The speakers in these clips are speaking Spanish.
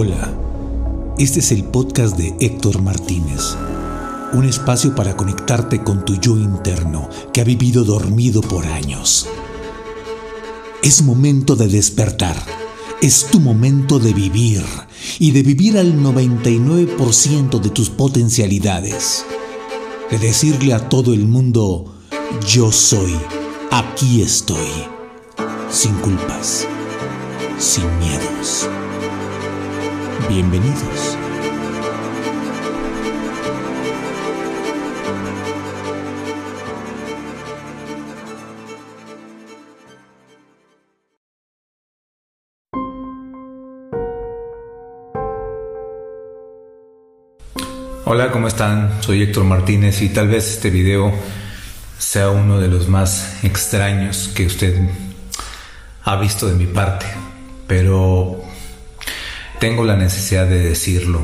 Hola, este es el podcast de Héctor Martínez, un espacio para conectarte con tu yo interno que ha vivido dormido por años. Es momento de despertar, es tu momento de vivir y de vivir al 99% de tus potencialidades, de decirle a todo el mundo, yo soy, aquí estoy, sin culpas, sin miedos. Bienvenidos. Hola, ¿cómo están? Soy Héctor Martínez y tal vez este video sea uno de los más extraños que usted ha visto de mi parte, pero tengo la necesidad de decirlo,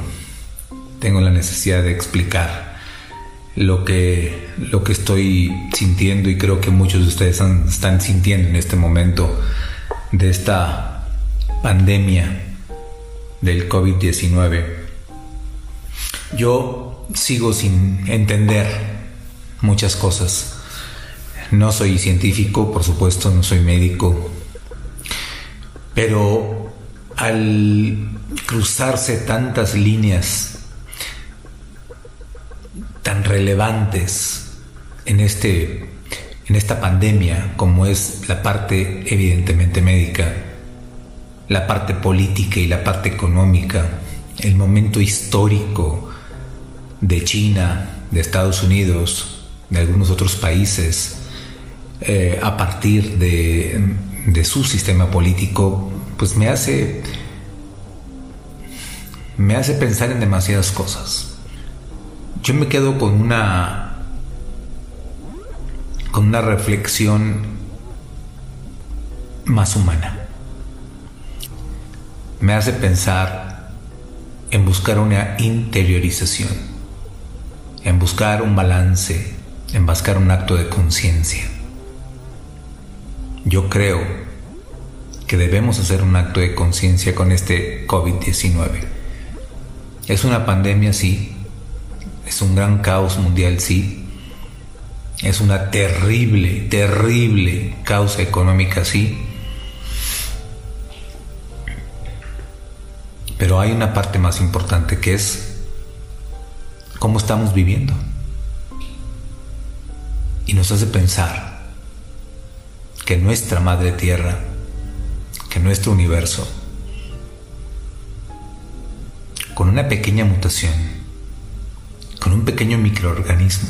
tengo la necesidad de explicar lo que, lo que estoy sintiendo y creo que muchos de ustedes están sintiendo en este momento de esta pandemia del COVID-19. Yo sigo sin entender muchas cosas. No soy científico, por supuesto, no soy médico, pero al cruzarse tantas líneas tan relevantes en este en esta pandemia como es la parte evidentemente médica, la parte política y la parte económica, el momento histórico de China, de Estados Unidos, de algunos otros países, eh, a partir de, de su sistema político, pues me hace me hace pensar en demasiadas cosas. Yo me quedo con una con una reflexión más humana. Me hace pensar en buscar una interiorización, en buscar un balance, en buscar un acto de conciencia. Yo creo que debemos hacer un acto de conciencia con este COVID-19 es una pandemia, sí. Es un gran caos mundial, sí. Es una terrible, terrible causa económica, sí. Pero hay una parte más importante que es cómo estamos viviendo. Y nos hace pensar que nuestra madre tierra, que nuestro universo, con una pequeña mutación, con un pequeño microorganismo,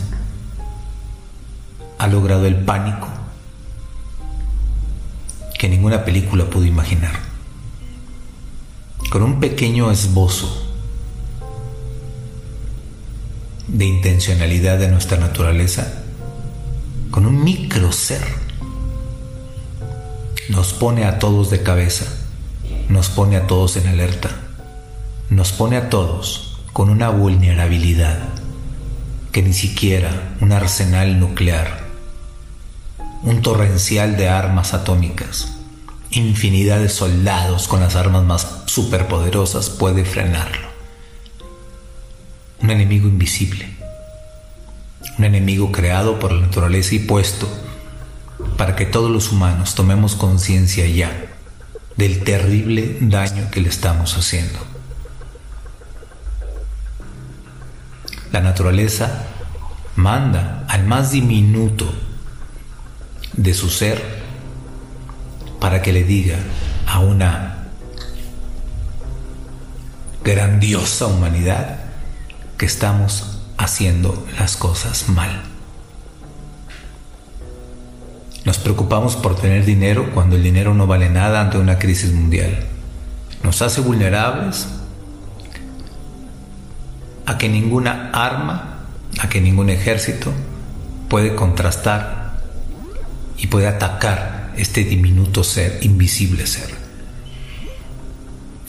ha logrado el pánico que ninguna película pudo imaginar. Con un pequeño esbozo de intencionalidad de nuestra naturaleza, con un micro ser, nos pone a todos de cabeza, nos pone a todos en alerta nos pone a todos con una vulnerabilidad que ni siquiera un arsenal nuclear, un torrencial de armas atómicas, infinidad de soldados con las armas más superpoderosas puede frenarlo. Un enemigo invisible, un enemigo creado por la naturaleza y puesto para que todos los humanos tomemos conciencia ya del terrible daño que le estamos haciendo. La naturaleza manda al más diminuto de su ser para que le diga a una grandiosa humanidad que estamos haciendo las cosas mal. Nos preocupamos por tener dinero cuando el dinero no vale nada ante una crisis mundial. Nos hace vulnerables a que ninguna arma, a que ningún ejército puede contrastar y puede atacar este diminuto ser, invisible ser.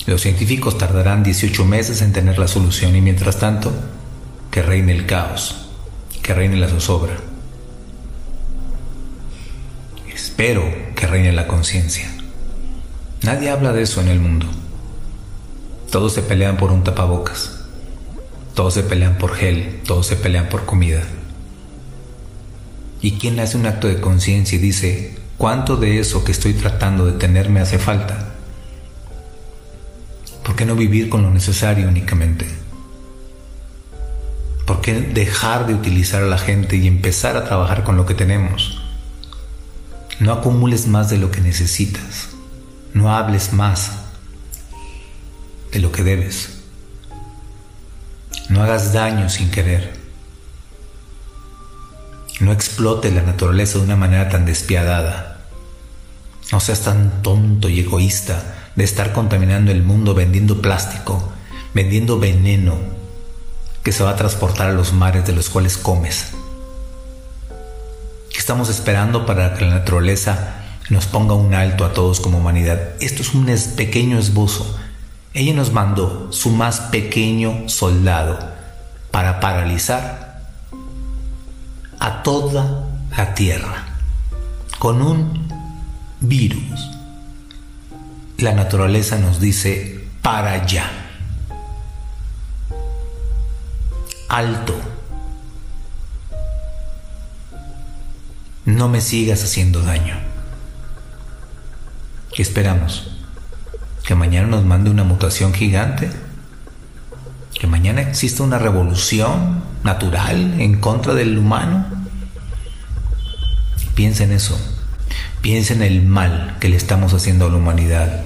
Los científicos tardarán 18 meses en tener la solución y mientras tanto, que reine el caos, que reine la zozobra. Espero que reine la conciencia. Nadie habla de eso en el mundo. Todos se pelean por un tapabocas. Todos se pelean por gel, todos se pelean por comida. ¿Y quién hace un acto de conciencia y dice, ¿cuánto de eso que estoy tratando de tener me hace falta? ¿Por qué no vivir con lo necesario únicamente? ¿Por qué dejar de utilizar a la gente y empezar a trabajar con lo que tenemos? No acumules más de lo que necesitas. No hables más de lo que debes. No hagas daño sin querer. No explote la naturaleza de una manera tan despiadada. No seas tan tonto y egoísta de estar contaminando el mundo vendiendo plástico, vendiendo veneno que se va a transportar a los mares de los cuales comes. ¿Qué estamos esperando para que la naturaleza nos ponga un alto a todos como humanidad? Esto es un pequeño esbozo. Ella nos mandó su más pequeño soldado para paralizar a toda la tierra con un virus. La naturaleza nos dice para allá. Alto. No me sigas haciendo daño. ¿Qué esperamos? ¿Que mañana nos mande una mutación gigante? ¿Que mañana exista una revolución natural en contra del humano? Piensa en eso. Piensa en el mal que le estamos haciendo a la humanidad,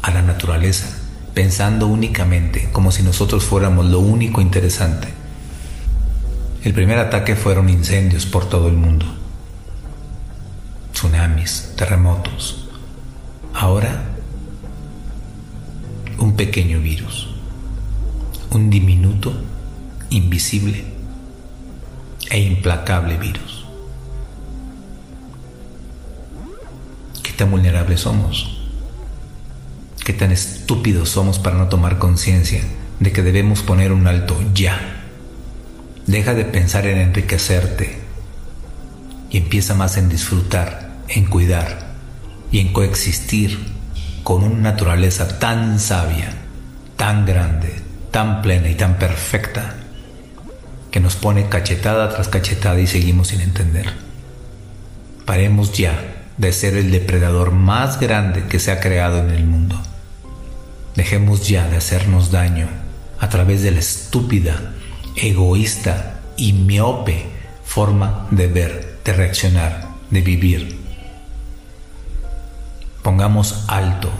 a la naturaleza, pensando únicamente como si nosotros fuéramos lo único interesante. El primer ataque fueron incendios por todo el mundo, tsunamis, terremotos. Ahora, un pequeño virus, un diminuto, invisible e implacable virus. tan vulnerables somos, qué tan estúpidos somos para no tomar conciencia de que debemos poner un alto ya. Deja de pensar en enriquecerte y empieza más en disfrutar, en cuidar y en coexistir con una naturaleza tan sabia, tan grande, tan plena y tan perfecta que nos pone cachetada tras cachetada y seguimos sin entender. Paremos ya de ser el depredador más grande que se ha creado en el mundo. Dejemos ya de hacernos daño a través de la estúpida, egoísta y miope forma de ver, de reaccionar, de vivir. Pongamos alto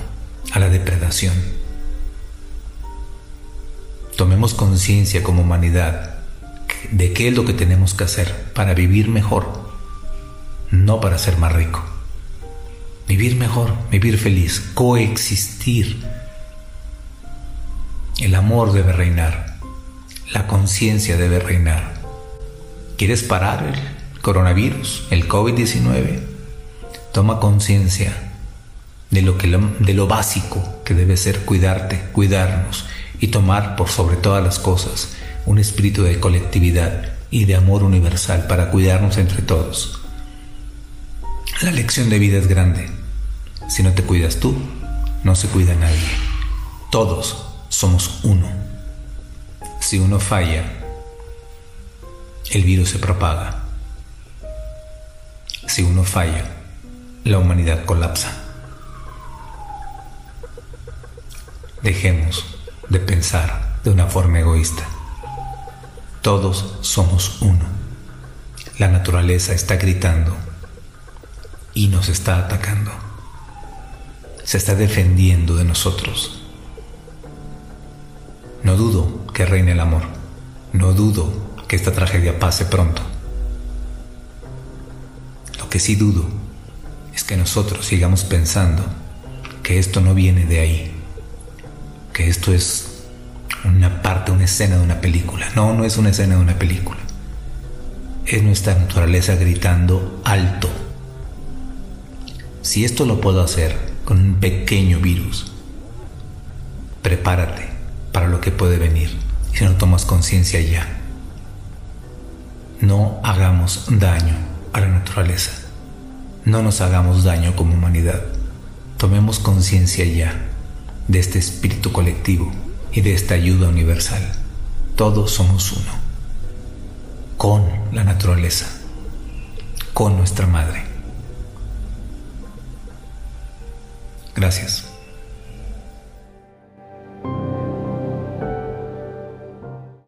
a la depredación. Tomemos conciencia como humanidad de qué es lo que tenemos que hacer para vivir mejor, no para ser más rico vivir mejor, vivir feliz, coexistir. El amor debe reinar, la conciencia debe reinar. ¿Quieres parar el coronavirus, el COVID-19? Toma conciencia de lo, que, de lo básico que debe ser cuidarte, cuidarnos y tomar por sobre todas las cosas un espíritu de colectividad y de amor universal para cuidarnos entre todos. La lección de vida es grande. Si no te cuidas tú, no se cuida nadie. Todos somos uno. Si uno falla, el virus se propaga. Si uno falla, la humanidad colapsa. Dejemos de pensar de una forma egoísta. Todos somos uno. La naturaleza está gritando y nos está atacando. Se está defendiendo de nosotros. No dudo que reine el amor. No dudo que esta tragedia pase pronto. Lo que sí dudo es que nosotros sigamos pensando que esto no viene de ahí, que esto es una parte, una escena de una película. No, no es una escena de una película. Es nuestra naturaleza gritando alto si esto lo puedo hacer con un pequeño virus, prepárate para lo que puede venir si no tomas conciencia ya. No hagamos daño a la naturaleza. No nos hagamos daño como humanidad. Tomemos conciencia ya de este espíritu colectivo y de esta ayuda universal. Todos somos uno, con la naturaleza, con nuestra madre. Gracias.